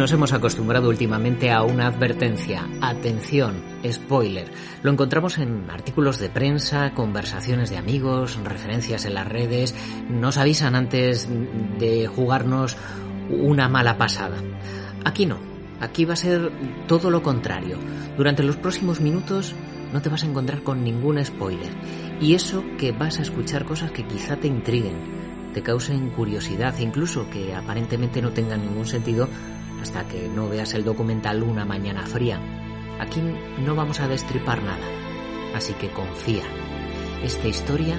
Nos hemos acostumbrado últimamente a una advertencia. Atención, spoiler. Lo encontramos en artículos de prensa, conversaciones de amigos, referencias en las redes. Nos avisan antes de jugarnos una mala pasada. Aquí no. Aquí va a ser todo lo contrario. Durante los próximos minutos no te vas a encontrar con ningún spoiler. Y eso que vas a escuchar cosas que quizá te intriguen, te causen curiosidad, incluso que aparentemente no tengan ningún sentido hasta que no veas el documental Una mañana fría. Aquí no vamos a destripar nada, así que confía. Esta historia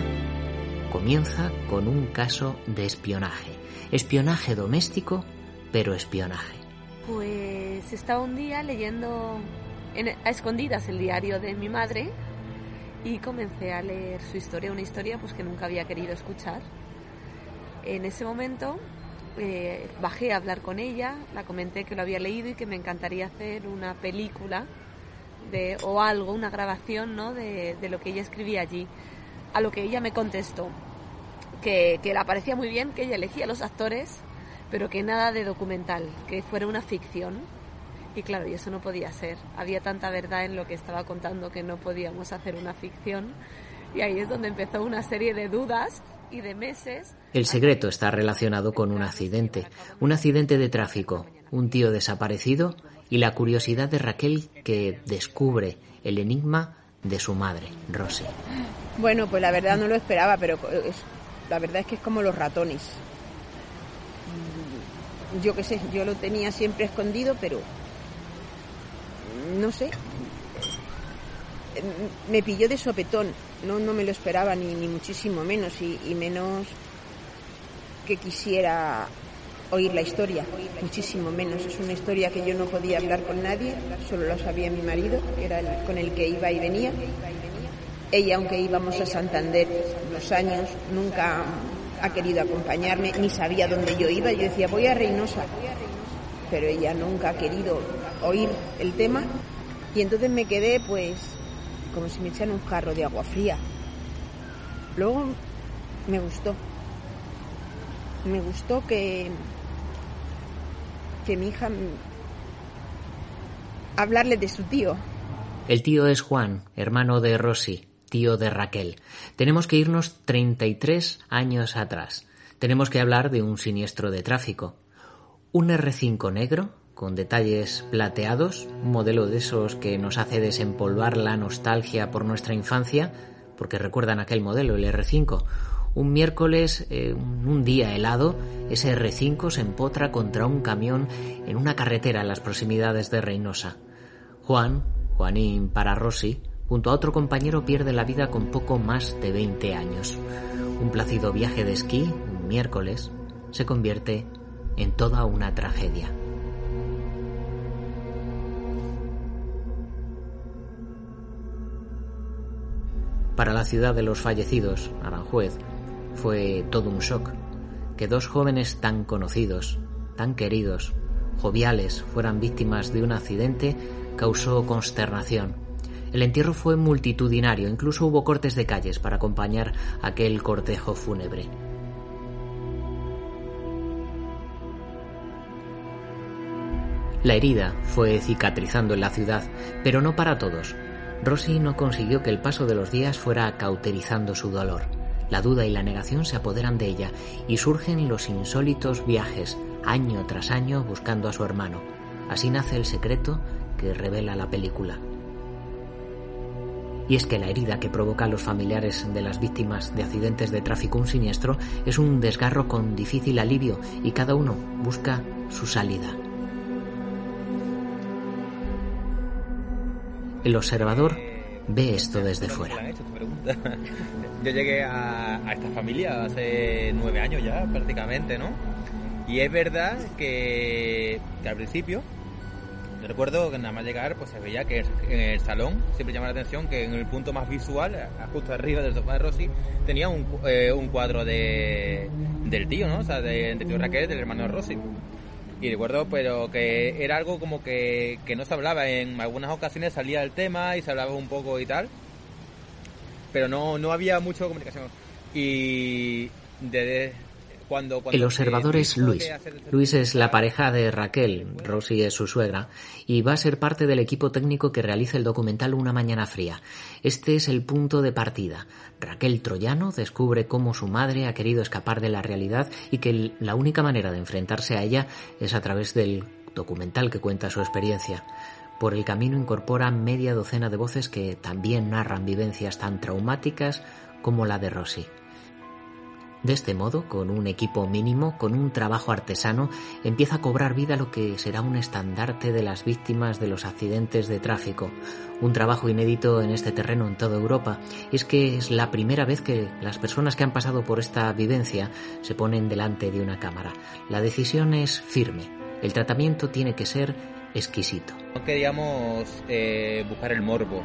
comienza con un caso de espionaje. Espionaje doméstico, pero espionaje. Pues estaba un día leyendo a escondidas el diario de mi madre y comencé a leer su historia, una historia pues que nunca había querido escuchar. En ese momento eh, bajé a hablar con ella, la comenté que lo había leído y que me encantaría hacer una película de, o algo, una grabación ¿no? de, lo que ella escribía allí. A lo que ella me contestó que, que le parecía muy bien, que ella elegía los actores, pero que nada de documental, que fuera una ficción. Y claro, y eso no podía ser. Había tanta verdad en lo que estaba contando que no podíamos hacer una ficción. Y ahí es donde empezó una serie de dudas y de meses. El secreto está relacionado con un accidente, un accidente de tráfico, un tío desaparecido y la curiosidad de Raquel que descubre el enigma de su madre, Rosy. Bueno, pues la verdad no lo esperaba, pero la verdad es que es como los ratones. Yo qué sé, yo lo tenía siempre escondido, pero no sé, me pilló de sopetón, no, no me lo esperaba ni, ni muchísimo menos y, menos que quisiera oír la historia, muchísimo menos. Es una historia que yo no podía hablar con nadie, solo lo sabía mi marido, que era el con el que iba y venía. Ella, aunque íbamos a Santander unos años, nunca ha querido acompañarme, ni sabía dónde yo iba. Yo decía, voy a Reynosa, pero ella nunca ha querido oír el tema. Y entonces me quedé, pues, como si me echaran un jarro de agua fría. Luego me gustó. Me gustó que, que mi hija hablarle de su tío. El tío es Juan, hermano de Rosy, tío de Raquel. Tenemos que irnos 33 años atrás. Tenemos que hablar de un siniestro de tráfico. Un R5 negro con detalles plateados, un modelo de esos que nos hace desempolvar la nostalgia por nuestra infancia, porque recuerdan aquel modelo, el R5. Un miércoles, eh, un día helado, ese R5 se empotra contra un camión en una carretera en las proximidades de Reynosa. Juan, Juanín para Rossi, junto a otro compañero pierde la vida con poco más de 20 años. Un plácido viaje de esquí, un miércoles, se convierte en toda una tragedia. Para la ciudad de los fallecidos, Aranjuez, fue todo un shock. Que dos jóvenes tan conocidos, tan queridos, joviales, fueran víctimas de un accidente causó consternación. El entierro fue multitudinario, incluso hubo cortes de calles para acompañar aquel cortejo fúnebre. La herida fue cicatrizando en la ciudad, pero no para todos. Rosy no consiguió que el paso de los días fuera cauterizando su dolor. La duda y la negación se apoderan de ella y surgen los insólitos viajes, año tras año, buscando a su hermano. Así nace el secreto que revela la película. Y es que la herida que provoca a los familiares de las víctimas de accidentes de tráfico un siniestro es un desgarro con difícil alivio y cada uno busca su salida. El observador ve esto desde fuera. Yo llegué a, esta familia hace nueve años ya, prácticamente, ¿no? Y es verdad que, al principio, yo recuerdo que nada más llegar, pues se veía que en el salón siempre llama la atención que en el punto más visual, justo arriba del sofá de Rosy, tenía un, eh, cuadro de, del tío, ¿no? O sea, de, de tío Raquel, del hermano de Rosy. Y recuerdo, pero que era algo como que, no se hablaba. En algunas ocasiones salía el tema y se hablaba un poco y tal. Pero no, no había mucha comunicación. Y el observador es Luis. Luis es la pareja de Raquel, Rosy es su suegra, y va a ser parte del equipo técnico que realiza el documental Una Mañana Fría. Este es el punto de partida. Raquel Troyano descubre cómo su madre ha querido escapar de la realidad y que la única manera de enfrentarse a ella es a través del documental que cuenta su experiencia. Por el camino incorpora media docena de voces que también narran vivencias tan traumáticas como la de Rosy. De este modo, con un equipo mínimo, con un trabajo artesano, empieza a cobrar vida lo que será un estandarte de las víctimas de los accidentes de tráfico. Un trabajo inédito en este terreno en toda Europa. Es que es la primera vez que las personas que han pasado por esta vivencia se ponen delante de una cámara. La decisión es firme. El tratamiento tiene que ser exquisito. No queríamos eh, buscar el morbo,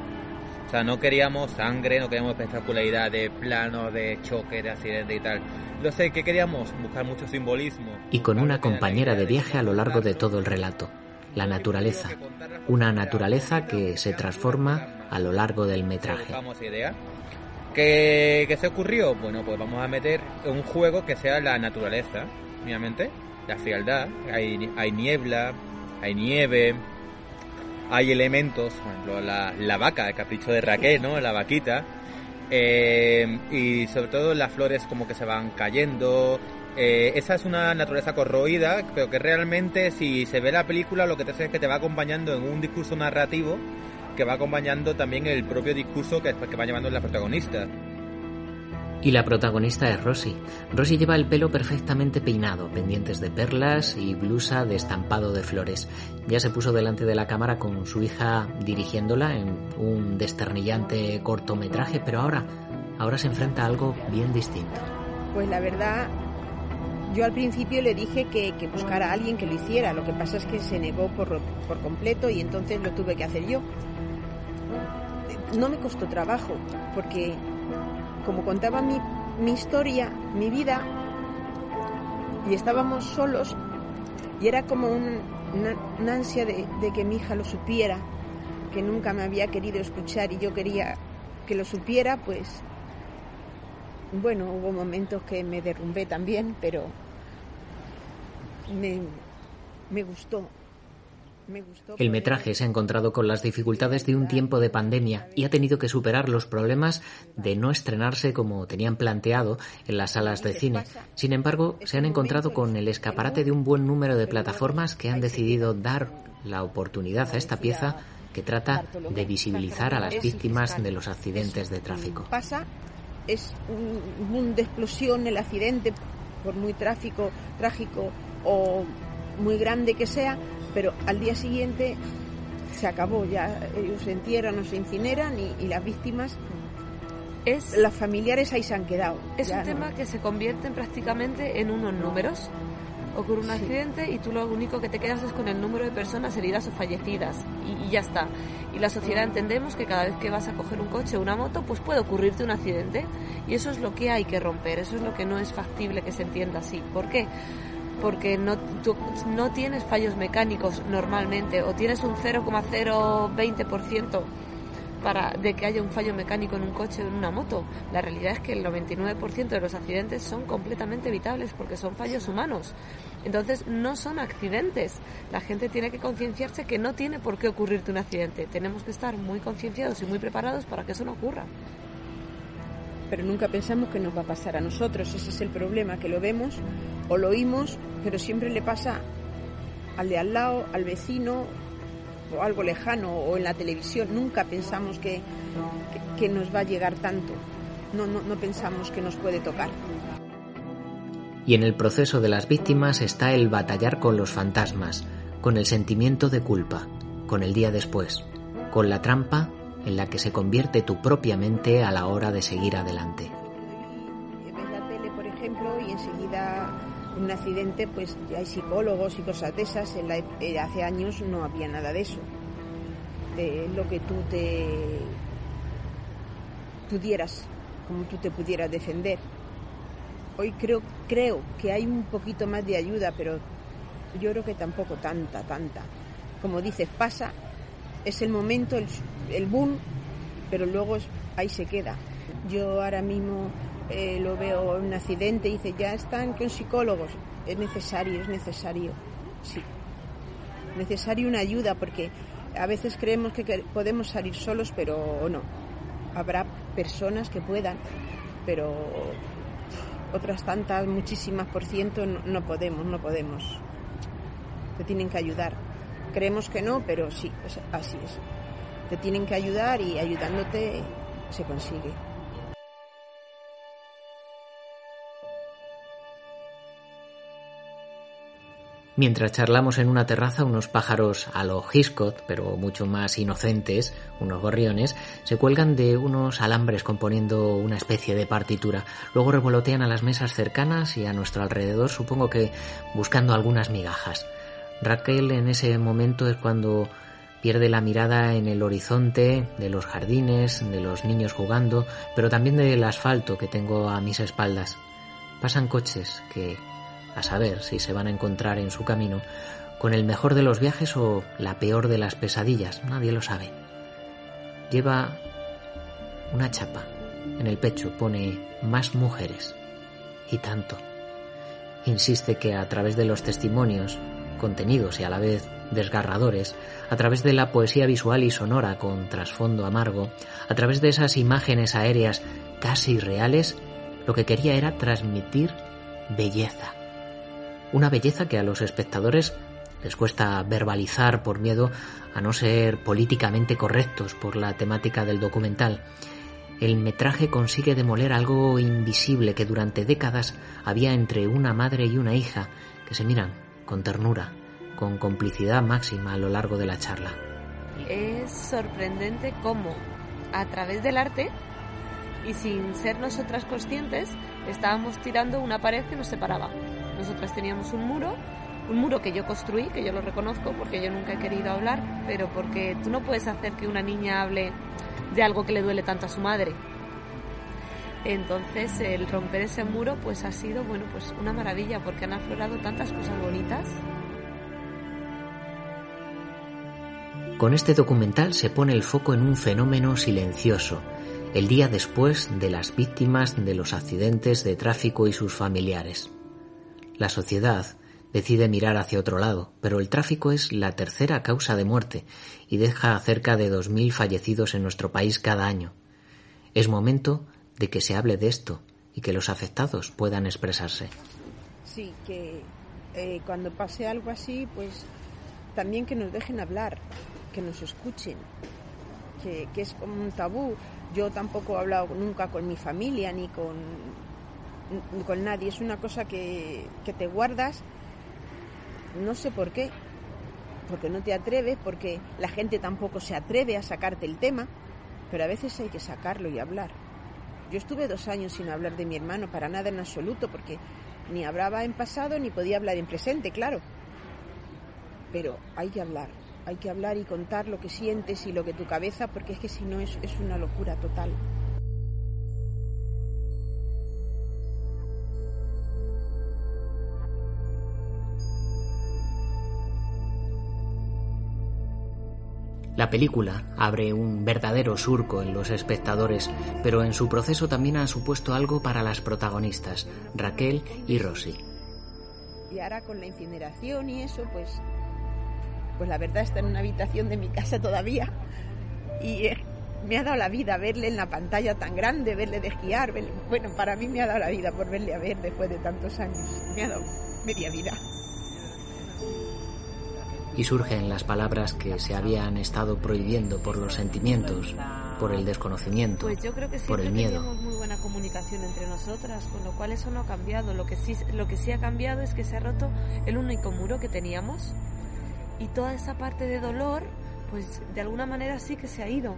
o sea, no queríamos sangre, no queríamos espectacularidad de plano, de choque, de accidente y tal. Lo sé, que queríamos buscar mucho simbolismo. Y con una compañera de viaje a lo largo de todo el relato, la naturaleza. Una naturaleza que se transforma a lo largo del metraje. ¿Qué, ¿Qué se ocurrió? Bueno, pues vamos a meter un juego que sea la naturaleza, obviamente, la frialdad. Hay, hay niebla, hay nieve, hay elementos, por ejemplo, la, vaca, el capricho de Raquel, ¿no? La vaquita. Eh, y sobre todo las flores como que se van cayendo. Eh, esa es una naturaleza corroída, pero que realmente si se ve la película lo que te hace es que te va acompañando en un discurso narrativo que va acompañando también el propio discurso que, que va llevando la protagonista. Y la protagonista es Rosy. Rosy lleva el pelo perfectamente peinado, pendientes de perlas y blusa de estampado de flores. Ya se puso delante de la cámara con su hija dirigiéndola en un desternillante cortometraje, pero ahora, ahora se enfrenta a algo bien distinto. Pues la verdad, yo al principio le dije que, que buscara a alguien que lo hiciera. Lo que pasa es que se negó por, por completo y entonces lo tuve que hacer yo. No me costó trabajo, porque como contaba mi, mi historia, mi vida, y estábamos solos, y era como una, ansia de, de que mi hija lo supiera, que nunca me había querido escuchar y yo quería que lo supiera, pues bueno, hubo momentos que me derrumbé también, pero me, me gustó. El metraje se ha encontrado con las dificultades de un tiempo de pandemia y ha tenido que superar los problemas de no estrenarse como tenían planteado en las salas de cine. Sin embargo, se han encontrado con el escaparate de un buen número de plataformas que han decidido dar la oportunidad a esta pieza que trata de visibilizar a las víctimas de los accidentes de tráfico. Pasa, es un de explosión el accidente, por muy tráfico, trágico o muy grande que sea, pero al día siguiente se acabó, ya ellos se entierran o se incineran y, las víctimas, es, las familiares ahí se han quedado. Es un tema que se convierte prácticamente en unos números. Ocurre un accidente y tú lo único que te quedas es con el número de personas heridas o fallecidas y, y ya está. Y la sociedad entendemos que cada vez que vas a coger un coche o una moto, pues puede ocurrirte un accidente y eso es lo que hay que romper, eso es lo que no es factible que se entienda así. ¿Por qué? Porque no, no tienes fallos mecánicos normalmente o tienes un 0,020% para de que haya un fallo mecánico en un coche o en una moto. La realidad es que el 99% de los accidentes son completamente evitables porque son fallos humanos. Entonces no son accidentes. La gente tiene que concienciarse que no tiene por qué ocurrirte un accidente. Tenemos que estar muy concienciados y muy preparados para que eso no ocurra pero nunca pensamos que nos va a pasar a nosotros. Ese es el problema, que lo vemos o lo oímos, pero siempre le pasa al de al lado, al vecino o algo lejano o en la televisión. Nunca pensamos que, que, nos va a llegar tanto. No, no, no pensamos que nos puede tocar. Y en el proceso de las víctimas está el batallar con los fantasmas, con el sentimiento de culpa, con el día después, con la trampa en la que se convierte tu propia mente a la hora de seguir adelante. Ves la tele, por ejemplo, y enseguida un accidente, pues hay psicólogos y cosas de esas. En la, eh, hace años no había nada de eso. De lo que tú te pudieras, como tú te pudieras defender. Hoy creo, creo que hay un poquito más de ayuda, pero yo creo que tampoco tanta, tanta. Como dices, pasa es el momento, el, boom, pero luego ahí se queda. Yo ahora mismo eh, lo veo en un accidente y dice, ya están con psicólogos. Es necesario, es necesario, sí. Necesario una ayuda porque a veces creemos que podemos salir solos, pero no. Habrá personas que puedan, pero otras tantas, muchísimas por ciento, no, podemos, no podemos. Te tienen que ayudar. Creemos que no, pero sí, así es. Te tienen que ayudar y ayudándote se consigue. Mientras charlamos en una terraza, unos pájaros a lo pero mucho más inocentes, unos gorriones, se cuelgan de unos alambres componiendo una especie de partitura. Luego revolotean a las mesas cercanas y a nuestro alrededor, supongo que buscando algunas migajas. Raquel en ese momento es cuando pierde la mirada en el horizonte de los jardines, de los niños jugando, pero también del asfalto que tengo a mis espaldas. Pasan coches que a saber si se van a encontrar en su camino con el mejor de los viajes o la peor de las pesadillas, nadie lo sabe. Lleva una chapa en el pecho, pone más mujeres y tanto. Insiste que a través de los testimonios, contenidos y a la vez desgarradores, a través de la poesía visual y sonora con trasfondo amargo, a través de esas imágenes aéreas casi reales, lo que quería era transmitir belleza una belleza que a los espectadores les cuesta verbalizar por miedo a no ser políticamente correctos por la temática del documental. El metraje consigue demoler algo invisible que durante décadas había entre una madre y una hija que se miran con ternura, con complicidad máxima a lo largo de la charla. Es sorprendente cómo a través del arte y sin ser nosotras conscientes estábamos tirando una pared que nos separaba. Nosotras teníamos un muro, un muro que yo construí, que yo lo reconozco porque yo nunca he querido hablar, pero porque tú no puedes hacer que una niña hable de algo que le duele tanto a su madre. Entonces el romper ese muro pues ha sido bueno pues una maravilla porque han aflorado tantas cosas bonitas. Con este documental se pone el foco en un fenómeno silencioso, el día después de las víctimas de los accidentes de tráfico y sus familiares. La sociedad decide mirar hacia otro lado, pero el tráfico es la tercera causa de muerte y deja cerca de 2.000 fallecidos en nuestro país cada año. Es momento de que se hable de esto y que los afectados puedan expresarse. Sí, que eh, cuando pase algo así, pues también que nos dejen hablar, que nos escuchen, que, que es como un tabú. Yo tampoco he hablado nunca con mi familia ni con con nadie, es una cosa que, que te guardas, no sé por qué, porque no te atreves, porque la gente tampoco se atreve a sacarte el tema, pero a veces hay que sacarlo y hablar. Yo estuve dos años sin hablar de mi hermano, para nada en absoluto, porque ni hablaba en pasado ni podía hablar en presente, claro. Pero hay que hablar, hay que hablar y contar lo que sientes y lo que tu cabeza, porque es que si no es, es una locura total. La película abre un verdadero surco en los espectadores, pero en su proceso también ha supuesto algo para las protagonistas, Raquel y Rosy. Y ahora con la incineración y eso, pues, pues la verdad está en una habitación de mi casa todavía y eh, me ha dado la vida verle en la pantalla tan grande, verle de esquiar, bueno, para mí me ha dado la vida por verle a ver después de tantos años, me ha dado media vida y surgen las palabras que se habían estado prohibiendo por los sentimientos, por el desconocimiento, pues yo creo que por el miedo. Tenemos muy buena comunicación entre nosotras, con lo cual eso no ha cambiado. Lo que sí, lo que sí ha cambiado es que se ha roto el único muro que teníamos y toda esa parte de dolor, pues de alguna manera sí que se ha ido.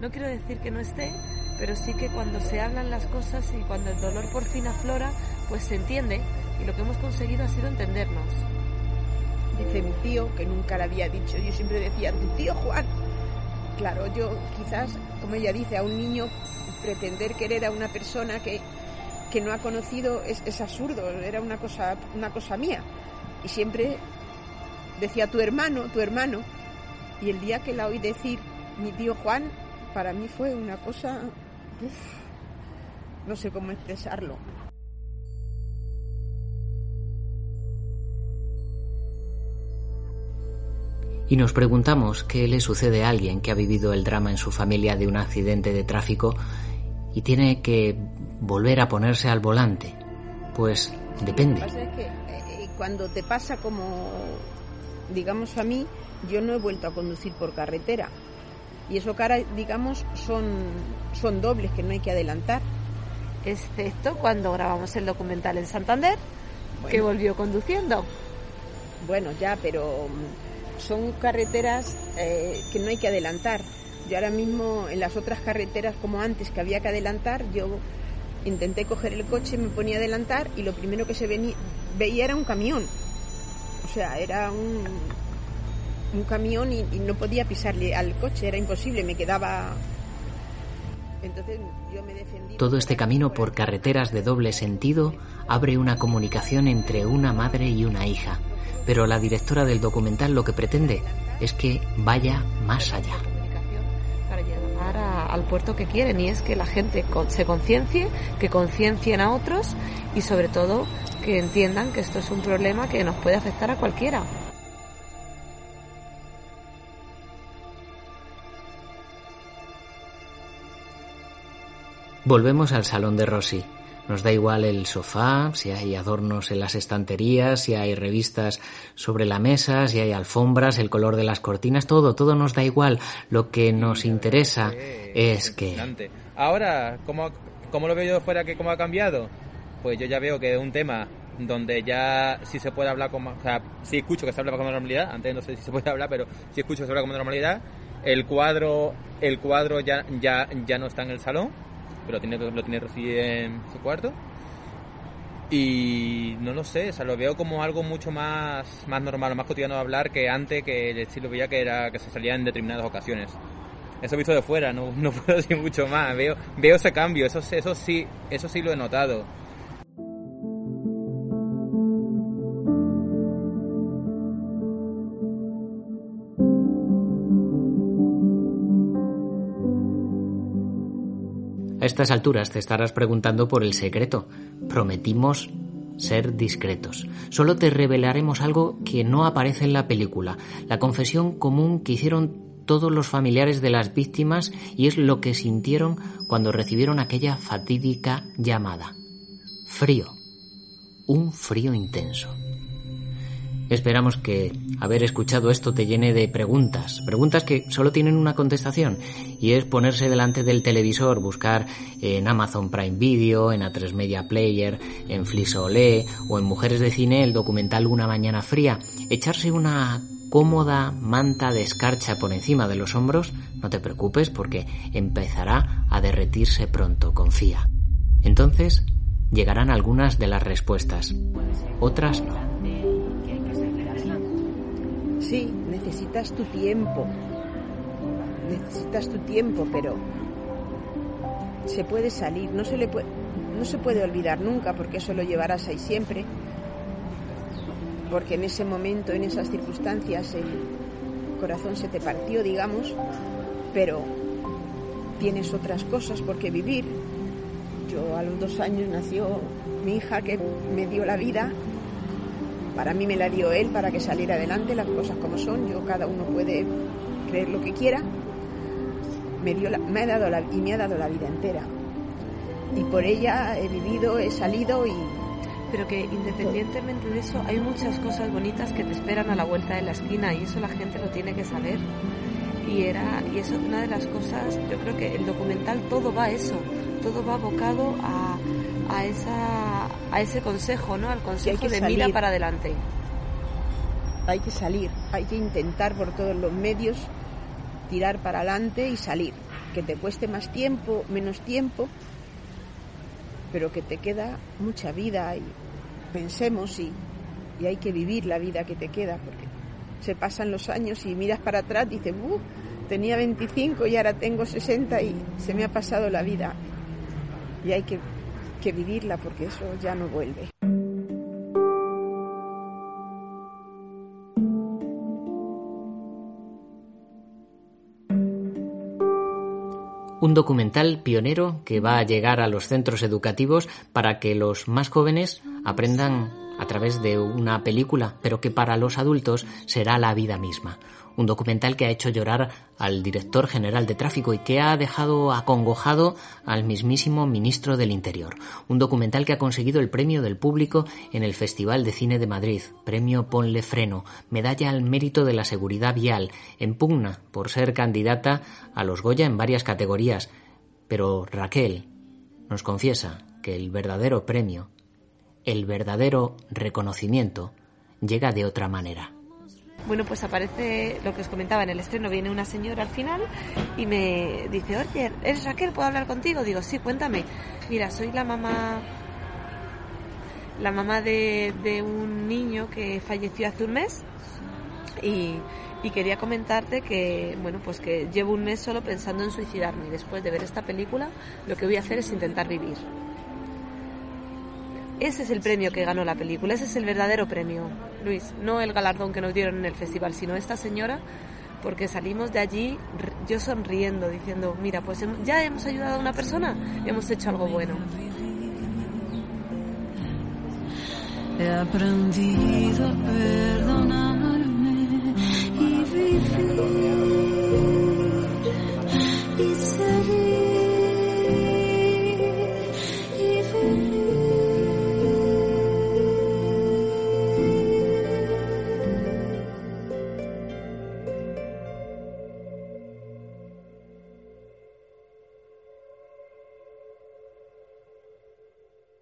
No quiero decir que no esté, pero sí que cuando se hablan las cosas y cuando el dolor por fin aflora, pues se entiende y lo que hemos conseguido ha sido entendernos dice mi tío, que nunca le había dicho, yo siempre decía, tu tío Juan. Claro, yo quizás, como ella dice, a un niño pretender querer a una persona que, que no ha conocido es, es, absurdo, era una cosa, una cosa mía. Y siempre decía tu hermano, tu hermano. Y el día que la oí decir mi tío Juan, para mí fue una cosa no sé cómo expresarlo. Y nos preguntamos qué le sucede a alguien que ha vivido el drama en su familia de un accidente de tráfico y tiene que volver a ponerse al volante. Pues depende. Lo que pasa es que eh, cuando te pasa como, digamos a mí, yo no he vuelto a conducir por carretera. Y eso cara, digamos, son, son dobles que no hay que adelantar. Excepto cuando grabamos el documental en Santander, que volvió conduciendo. Bueno, ya, pero son carreteras eh, que no hay que adelantar. Yo ahora mismo en las otras carreteras como antes que había que adelantar, yo intenté coger el coche, me ponía a adelantar y lo primero que se veía era un camión. O sea, era un, un camión y, y, no podía pisarle al coche, era imposible, me quedaba... Entonces yo me defendí... Todo este camino por carreteras de doble sentido abre una comunicación entre una madre y una hija pero la directora del documental lo que pretende es que vaya más allá. Para llegar a, al puerto que quieren y es que la gente se conciencie, que conciencien a otros y sobre todo que entiendan que esto es un problema que nos puede afectar a cualquiera. Volvemos al salón de Rosy. Nos da igual el sofá, si hay adornos en las estanterías, si hay revistas sobre la mesa, si hay alfombras, el color de las cortinas, todo, todo nos da igual. Lo que nos interesa es que... Ahora, ¿cómo, ¿cómo lo veo yo fuera que cómo ha cambiado? Pues yo ya veo que es un tema donde ya sí se puede hablar con... O sea, sí escucho que se habla con normalidad, antes no sé si se puede hablar, pero sí escucho que se habla con normalidad. El cuadro, el cuadro ya, ya, ya no está en el salón pero tiene, lo tiene Rosy en su cuarto. Y no lo sé, o sea, lo veo como algo mucho más, más normal, más cotidiano de hablar que antes, que sí lo veía que era que se salía en determinadas ocasiones. Eso visto de fuera, no, no puedo decir mucho más. Veo, veo ese cambio, eso, eso sí, eso sí lo he notado. Estas alturas te estarás preguntando por el secreto. Prometimos ser discretos. Solo te revelaremos algo que no aparece en la película, la confesión común que hicieron todos los familiares de las víctimas y es lo que sintieron cuando recibieron aquella fatídica llamada. Frío. Un frío intenso. Esperamos que haber escuchado esto te llene de preguntas, preguntas que solo tienen una contestación y es ponerse delante del televisor, buscar en Amazon Prime Video, en A3 Media Player, en Flisole o en Mujeres de Cine el documental Una Mañana Fría, echarse una cómoda manta de escarcha por encima de los hombros, no te preocupes porque empezará a derretirse pronto, confía. Entonces llegarán algunas de las respuestas, otras no. Sí, necesitas tu tiempo. Necesitas tu tiempo, pero se puede salir, no se le puede, no se puede olvidar nunca porque eso lo llevarás ahí siempre. Porque en ese momento, en esas circunstancias, el corazón se te partió, digamos, pero tienes otras cosas por qué vivir. Yo a los dos años nació mi hija que me dio la vida para mí me la dio él para que saliera adelante, las cosas como son. Yo, cada uno puede creer lo que quiera. Me, dio me ha dado la, y me ha dado la vida entera. Y por ella he vivido, he salido y... Pero que independientemente de eso, hay muchas cosas bonitas que te esperan a la vuelta de la esquina y eso la gente lo tiene que saber. Y, era, y eso es una de las cosas, yo creo que el documental todo va a eso, todo va abocado a, a, esa, a ese consejo, ¿no? Al consejo de mira para adelante. Hay que salir, hay que intentar por todos los medios tirar para adelante y salir. Que te cueste más tiempo, menos tiempo, pero que te queda mucha vida y pensemos y, y hay que vivir la vida que te queda porque se pasan los años y miras para atrás y dices, uh, tenía 25 y ahora tengo 60 y se me ha pasado la vida. Y hay que que vivirla porque eso ya no vuelve. un documental pionero que va a llegar a los centros educativos para que los más jóvenes aprendan a través de una película, pero que para los adultos será la vida misma. Un documental que ha hecho llorar al director general de tráfico y que ha dejado acongojado al mismísimo ministro del Interior. Un documental que ha conseguido el premio del público en el Festival de Cine de Madrid, premio Ponle Freno, medalla al mérito de la seguridad vial, en pugna por ser candidata a los Goya en varias categorías. Pero Raquel nos confiesa que el verdadero premio el verdadero reconocimiento llega de otra manera. Bueno, pues aparece lo que os comentaba en el estreno, viene una señora al final y me dice, oye, ¿eres Raquel? ¿Puedo hablar contigo? Digo, sí, cuéntame. Mira, soy la mamá la mamá de, un niño que falleció hace un mes y, y, quería comentarte que bueno pues que llevo un mes solo pensando en suicidarme y después de ver esta película lo que voy a hacer es intentar vivir ese es el premio que ganó la película, ese es el verdadero premio, Luis, no el galardón que nos dieron en el festival, sino esta señora, porque salimos de allí yo sonriendo, diciendo, mira, pues ya hemos ayudado a una persona, hemos hecho algo bueno. He aprendido a ver